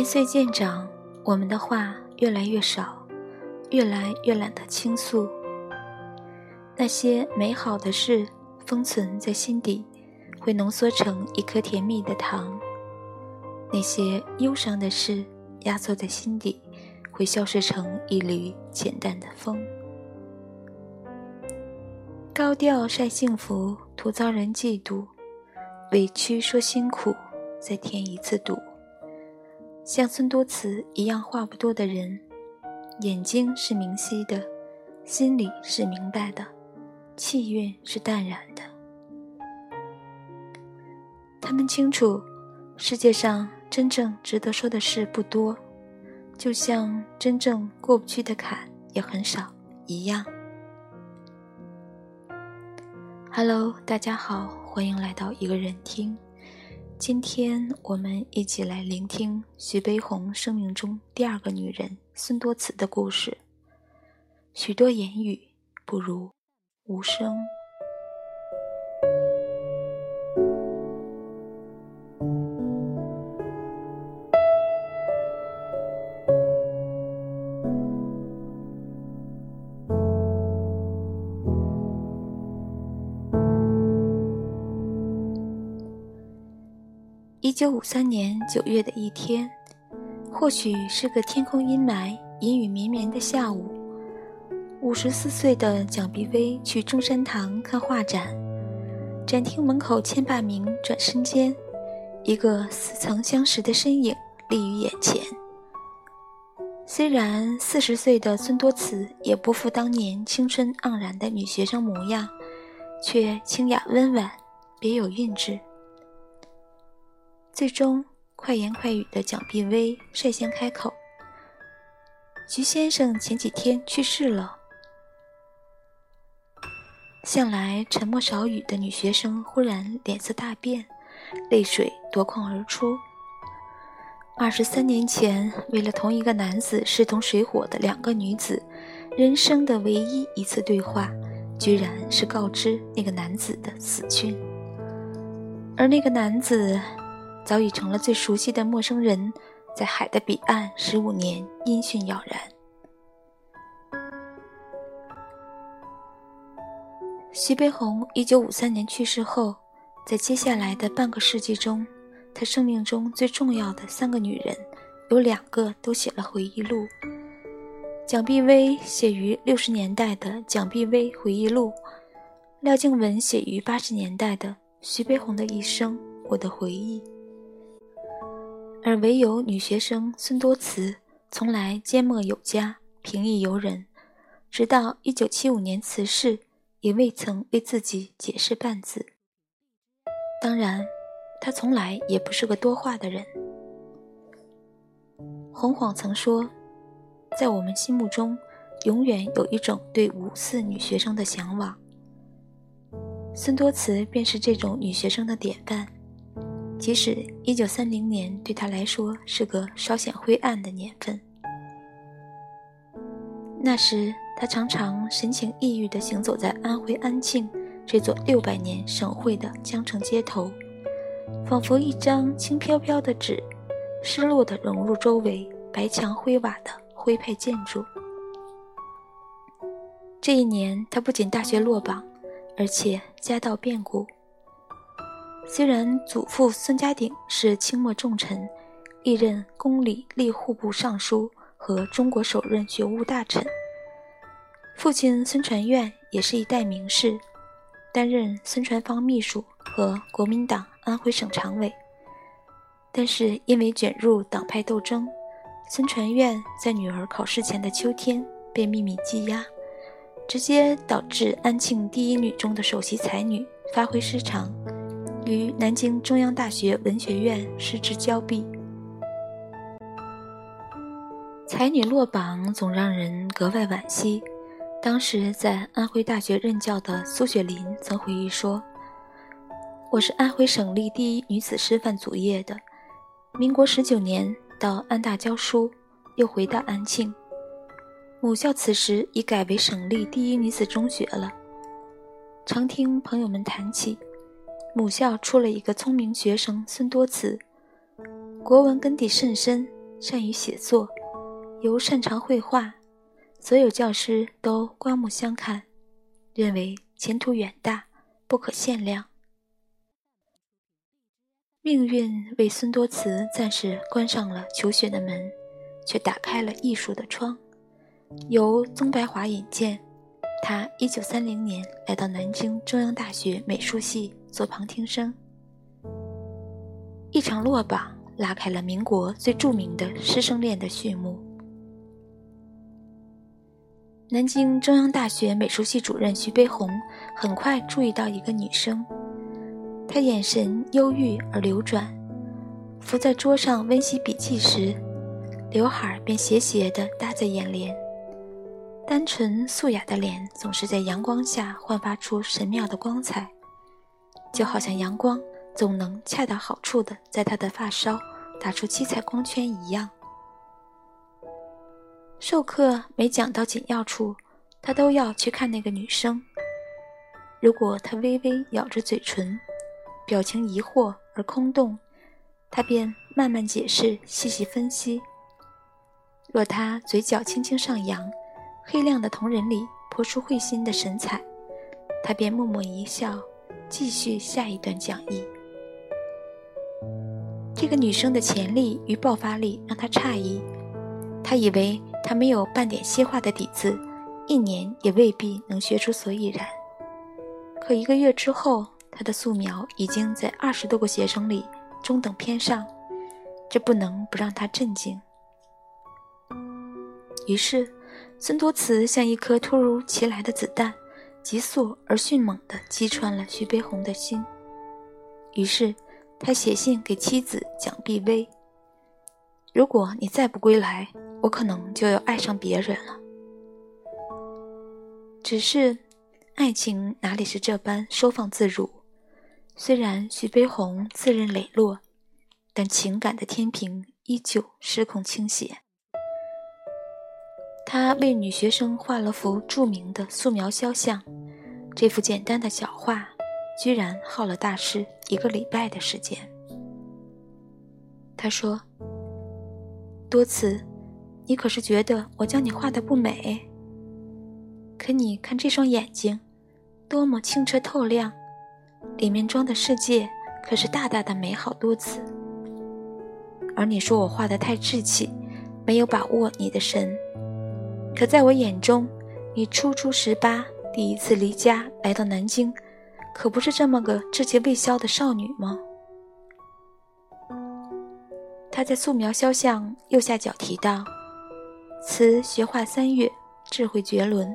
年岁渐长，我们的话越来越少，越来越懒得倾诉。那些美好的事封存在心底，会浓缩成一颗甜蜜的糖；那些忧伤的事压缩在心底，会消失成一缕简单的风。高调晒幸福，徒遭人嫉妒；委屈说辛苦，再添一次堵。像孙多慈一样话不多的人，眼睛是明晰的，心里是明白的，气韵是淡然的。他们清楚，世界上真正值得说的事不多，就像真正过不去的坎也很少一样。Hello，大家好，欢迎来到一个人听。今天我们一起来聆听徐悲鸿生命中第二个女人孙多慈的故事。许多言语不如无声。一九五三年九月的一天，或许是个天空阴霾、阴雨绵绵的下午。五十四岁的蒋碧薇去中山堂看画展，展厅门口千百名转身间，一个似曾相识的身影立于眼前。虽然四十岁的孙多慈也不复当年青春盎然的女学生模样，却清雅温婉，别有韵致。最终，快言快语的蒋碧薇率先开口：“徐先生前几天去世了。”向来沉默少语的女学生忽然脸色大变，泪水夺眶而出。二十三年前，为了同一个男子势同水火的两个女子，人生的唯一一次对话，居然是告知那个男子的死讯，而那个男子。早已成了最熟悉的陌生人，在海的彼岸，十五年音讯杳然。徐悲鸿一九五三年去世后，在接下来的半个世纪中，他生命中最重要的三个女人，有两个都写了回忆录。蒋碧薇写于六十年代的《蒋碧薇回忆录》，廖静文写于八十年代的《徐悲鸿的一生：我的回忆》。而唯有女学生孙多慈，从来缄默有加，平易游人，直到一九七五年辞世，也未曾为自己解释半字。当然，她从来也不是个多话的人。洪晃曾说，在我们心目中，永远有一种对五四女学生的向往。孙多慈便是这种女学生的典范。即使一九三零年对他来说是个稍显灰暗的年份，那时他常常神情抑郁地行走在安徽安庆这座六百年省会的江城街头，仿佛一张轻飘飘的纸，失落地融入周围白墙灰瓦的徽派建筑。这一年，他不仅大学落榜，而且家道变故。虽然祖父孙家鼎是清末重臣，历任宫里吏户部尚书和中国首任学务大臣，父亲孙传苑也是一代名士，担任孙传芳秘书和国民党安徽省常委。但是因为卷入党派斗争，孙传苑在女儿考试前的秋天被秘密羁押，直接导致安庆第一女中的首席才女发挥失常。于南京中央大学文学院失之交臂，才女落榜总让人格外惋惜。当时在安徽大学任教的苏雪林曾回忆说：“我是安徽省立第一女子师范祖业的，民国十九年到安大教书，又回到安庆母校，此时已改为省立第一女子中学了。常听朋友们谈起。”母校出了一个聪明学生孙多慈，国文根底甚深，善于写作，又擅长绘画，所有教师都刮目相看，认为前途远大，不可限量。命运为孙多慈暂时关上了求学的门，却打开了艺术的窗。由宗白华引荐，他1930年来到南京中央大学美术系做旁听生。一场落榜拉开了民国最著名的师生恋的序幕。南京中央大学美术系主任徐悲鸿很快注意到一个女生。她眼神忧郁而流转，伏在桌上温习笔记时，刘海便斜斜地搭在眼帘。单纯素雅的脸总是在阳光下焕发出神妙的光彩，就好像阳光总能恰到好处的在他的发梢打出七彩光圈一样。授课每讲到紧要处，他都要去看那个女生。如果她微微咬着嘴唇，表情疑惑而空洞，他便慢慢解释、细细分析。若他嘴角轻轻上扬，黑亮的瞳仁里泼出会心的神采，他便默默一笑，继续下一段讲义。这个女生的潜力与爆发力让他诧异，他以为她没有半点西画的底子，一年也未必能学出所以然。可一个月之后，他的素描已经在二十多个学生里中等偏上，这不能不让他震惊。于是，孙多慈像一颗突如其来的子弹，急速而迅猛地击穿了徐悲鸿的心。于是，他写信给妻子蒋碧薇：“如果你再不归来，我可能就要爱上别人了。”只是，爱情哪里是这般收放自如？虽然徐悲鸿自认磊落，但情感的天平依旧失控倾斜。他为女学生画了幅著名的素描肖像，这幅简单的小画，居然耗了大师一个礼拜的时间。他说：“多次，你可是觉得我将你画的不美？可你看这双眼睛，多么清澈透亮！”里面装的世界可是大大的美好多次，而你说我画的太稚气，没有把握你的神。可在我眼中，你初出十八，第一次离家来到南京，可不是这么个稚气未消的少女吗？他在素描肖像右下角提到：“词学画三月，智慧绝伦，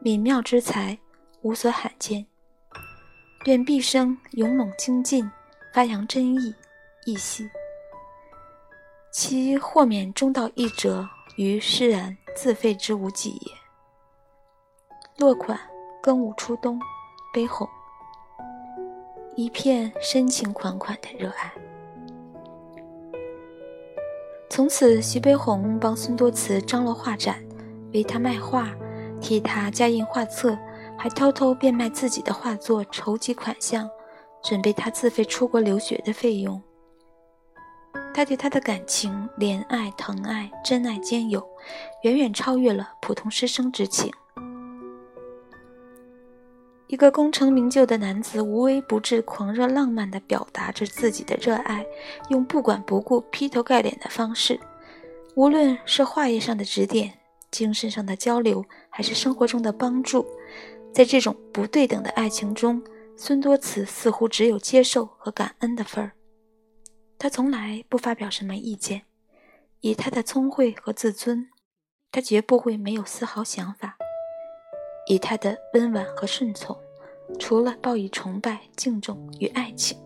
敏妙之才，无所罕见。”愿毕生勇猛精进，发扬真意，义气。其豁免中道一者，于诗然自废之无几也。落款：庚午初冬，悲鸿。一片深情款款的热爱。从此，徐悲鸿帮孙多慈张罗画展，为他卖画，替他加印画册。还偷偷变卖自己的画作筹集款项，准备他自费出国留学的费用。他对他的感情、怜爱、疼爱、真爱兼有，远远超越了普通师生之情。一个功成名就的男子，无微不至、狂热浪漫地表达着自己的热爱，用不管不顾、劈头盖脸的方式，无论是画业上的指点、精神上的交流，还是生活中的帮助。在这种不对等的爱情中，孙多慈似乎只有接受和感恩的份儿。他从来不发表什么意见，以他的聪慧和自尊，他绝不会没有丝毫想法。以他的温婉和顺从，除了报以崇拜、敬重与爱情，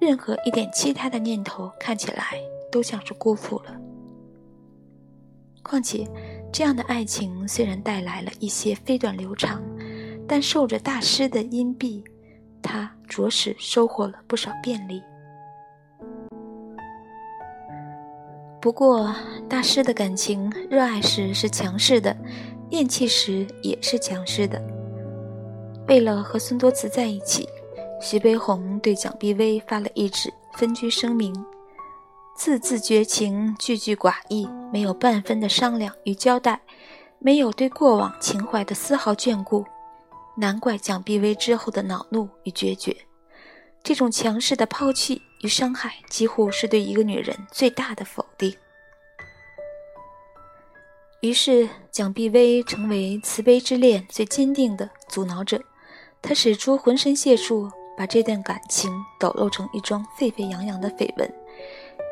任何一点其他的念头看起来都像是辜负了。况且，这样的爱情虽然带来了一些飞短流长。但受着大师的荫庇，他着实收获了不少便利。不过，大师的感情热爱时是强势的，厌弃时也是强势的。为了和孙多慈在一起，徐悲鸿对蒋碧薇发了一纸分居声明。字字绝情，句句寡义，没有半分的商量与交代，没有对过往情怀的丝毫眷顾，难怪蒋碧薇之后的恼怒与决绝。这种强势的抛弃与伤害，几乎是对一个女人最大的否定。于是，蒋碧薇成为慈悲之恋最坚定的阻挠者。她使出浑身解数，把这段感情抖露成一桩沸沸扬扬的绯闻。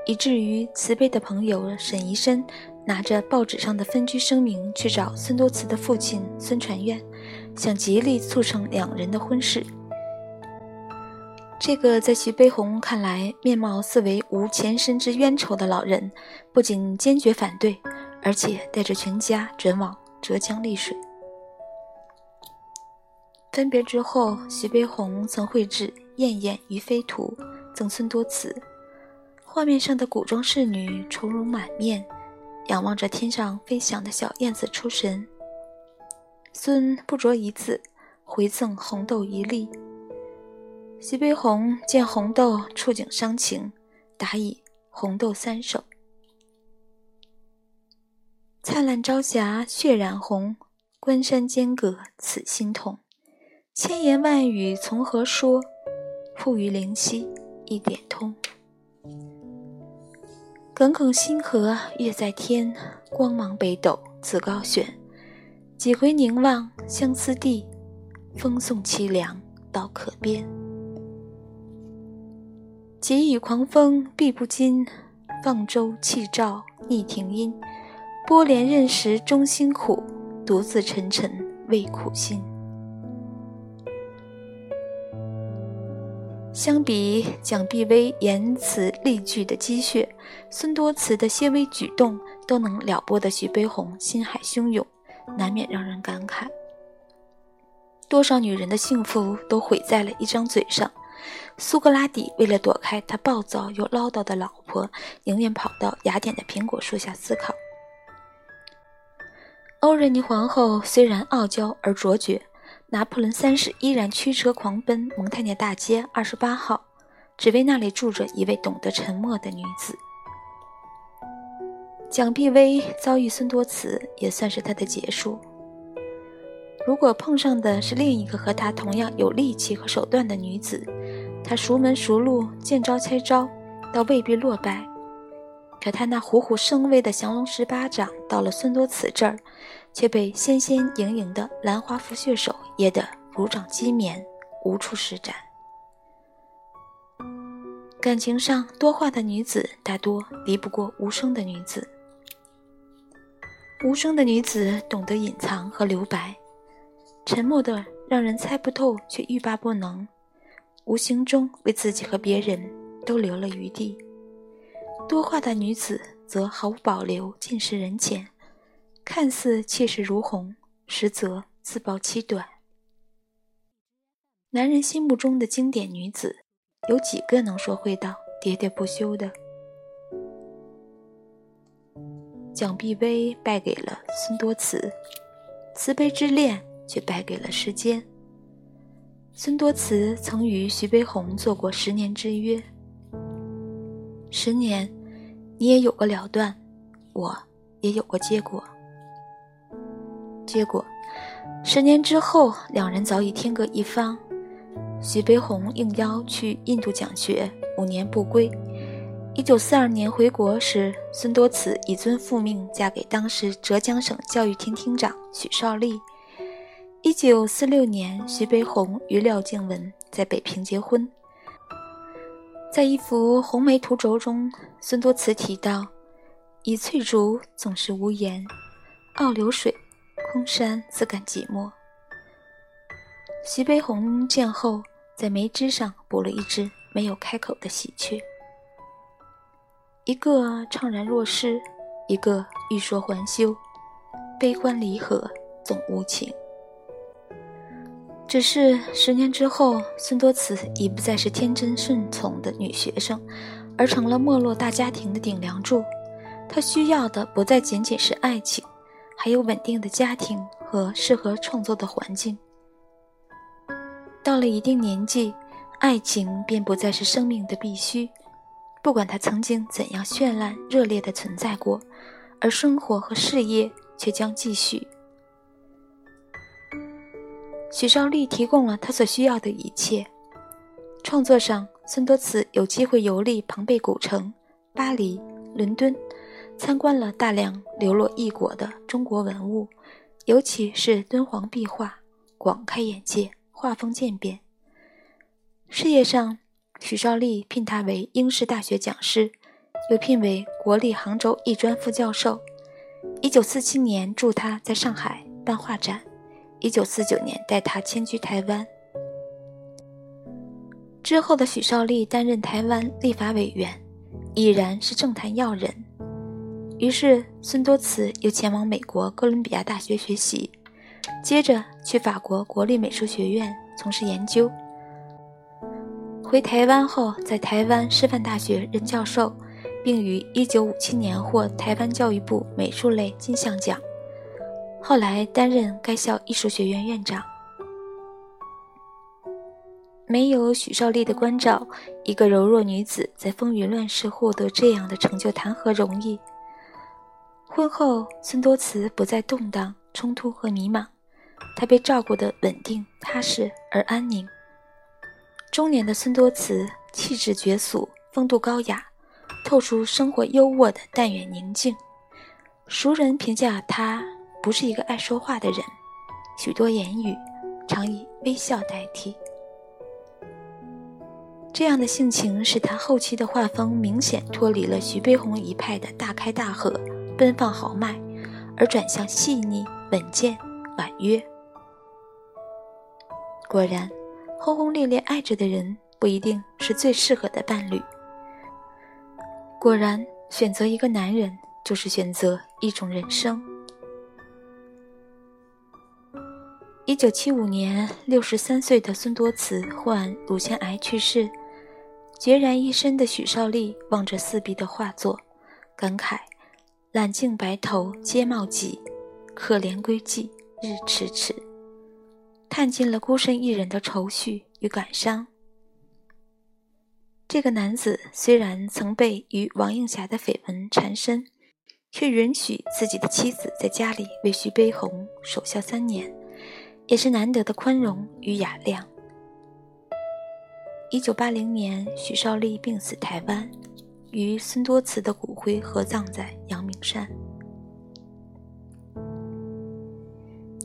以至于慈悲的朋友沈怡深拿着报纸上的分居声明去找孙多慈的父亲孙传愿，想极力促成两人的婚事。这个在徐悲鸿看来面貌似为无前身之冤仇的老人，不仅坚决反对，而且带着全家转往浙江丽水。分别之后，徐悲鸿曾绘制《燕燕于飞图》，赠孙多慈。画面上的古装侍女愁容满面，仰望着天上飞翔的小燕子出神。孙不着一字，回赠红豆一粒。徐悲鸿见红豆触景伤情，答以红豆三首：灿烂朝霞血染红，关山间隔此心痛。千言万语从何说？付与灵犀一点通。耿耿星河月在天，光芒北斗自高悬。几回凝望相思地，风送凄凉到可边。急雨狂风避不惊，放舟弃棹逆停音。波连任时终辛苦，独自沉沉为苦心。相比蒋碧薇言辞例句的积雪，孙多慈的些微举动都能撩拨的徐悲鸿心海汹涌，难免让人感慨：多少女人的幸福都毁在了一张嘴上。苏格拉底为了躲开他暴躁又唠叨的老婆，宁愿跑到雅典的苹果树下思考。欧仁妮皇后虽然傲娇而卓绝。拿破仑三世依然驱车狂奔蒙泰涅大街二十八号，只为那里住着一位懂得沉默的女子。蒋碧薇遭遇孙多慈，也算是她的结束。如果碰上的是另一个和她同样有力气和手段的女子，他熟门熟路，见招拆招，倒未必落败。可他那虎虎生威的降龙十八掌，到了孙多慈这儿。却被纤纤盈盈的兰花拂血手噎得如掌鸡绵，无处施展。感情上多话的女子，大多敌不过无声的女子。无声的女子懂得隐藏和留白，沉默的让人猜不透，却欲罢不能，无形中为自己和别人都留了余地。多话的女子则毫无保留，尽释人前。看似气势如虹，实则自暴其短。男人心目中的经典女子，有几个能说会道、喋喋不休的？蒋碧薇败给了孙多慈，慈悲之恋却败给了时间。孙多慈曾与徐悲鸿做过十年之约，十年，你也有个了断，我也有个结果。结果，十年之后，两人早已天各一方。徐悲鸿应邀去印度讲学，五年不归。一九四二年回国时，孙多慈以尊父命嫁给当时浙江省教育厅厅长许绍利。一九四六年，徐悲鸿与廖静文在北平结婚。在一幅红梅图轴中，孙多慈提到：“以翠竹总是无言，傲流水。”空山自感寂寞。徐悲鸿见后，在梅枝上补了一只没有开口的喜鹊。一个怅然若失，一个欲说还休，悲欢离合总无情。只是十年之后，孙多慈已不再是天真顺从的女学生，而成了没落大家庭的顶梁柱。她需要的不再仅仅是爱情。还有稳定的家庭和适合创作的环境。到了一定年纪，爱情便不再是生命的必须，不管它曾经怎样绚烂热烈地存在过，而生活和事业却将继续。许绍丽提供了他所需要的一切。创作上，孙多慈有机会游历庞贝古城、巴黎、伦敦，参观了大量流落异国的中国文物，尤其是敦煌壁画，广开眼界，画风渐变。事业上，许绍丽聘他为英式大学讲师，又聘为国立杭州艺专副教授。一九四七年助他在上海办画展。一九四九年，带他迁居台湾。之后的许绍丽担任台湾立法委员，已然是政坛要人。于是，孙多慈又前往美国哥伦比亚大学学习，接着去法国国立美术学院从事研究。回台湾后，在台湾师范大学任教授，并于一九五七年获台湾教育部美术类金像奖。后来担任该校艺术学院院长。没有许绍丽的关照，一个柔弱女子在风云乱世获得这样的成就，谈何容易？婚后，孙多慈不再动荡、冲突和迷茫，她被照顾得稳定、踏实而安宁。中年的孙多慈气质绝俗，风度高雅，透出生活优渥的淡远宁静。熟人评价她。不是一个爱说话的人，许多言语常以微笑代替。这样的性情使他后期的画风明显脱离了徐悲鸿一派的大开大合、奔放豪迈，而转向细腻、稳健、婉约。果然，轰轰烈烈爱着的人不一定是最适合的伴侣。果然，选择一个男人就是选择一种人生。一九七五年，六十三岁的孙多慈患乳腺癌去世。孑然一身的许绍丽望着四壁的画作，感慨：“揽镜白头皆茂疾，可怜归寂日迟迟。”叹尽了孤身一人的愁绪与感伤。这个男子虽然曾被与王映霞的绯闻缠身，却允许自己的妻子在家里为徐悲鸿守孝三年。也是难得的宽容与雅量。一九八零年，许绍丽病死台湾，与孙多慈的骨灰合葬在阳明山。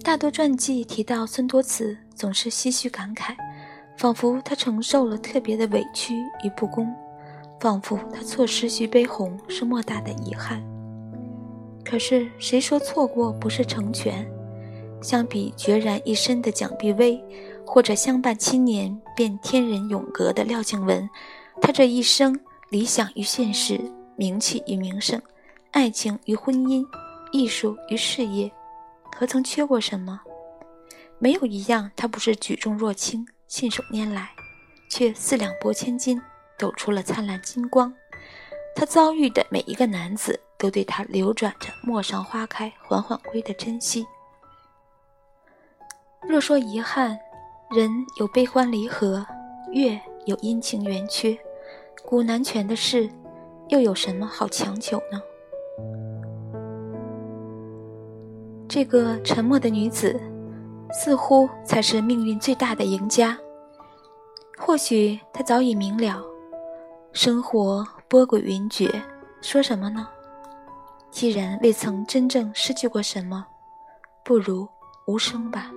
大多传记提到孙多慈，总是唏嘘感慨，仿佛他承受了特别的委屈与不公，仿佛他错失徐悲鸿是莫大的遗憾。可是谁说错过不是成全？相比决然一身的蒋碧薇，或者相伴七年便天人永隔的廖静文，他这一生理想与现实、名气与名声、爱情与婚姻、艺术与事业，何曾缺过什么？没有一样他不是举重若轻、信手拈来，却四两拨千斤，抖出了灿烂金光。他遭遇的每一个男子，都对他流转着“陌上花开，缓缓归”的珍惜。若说遗憾，人有悲欢离合，月有阴晴圆缺，古难全的事，又有什么好强求呢？这个沉默的女子，似乎才是命运最大的赢家。或许她早已明了，生活波诡云谲，说什么呢？既然未曾真正失去过什么，不如无声吧。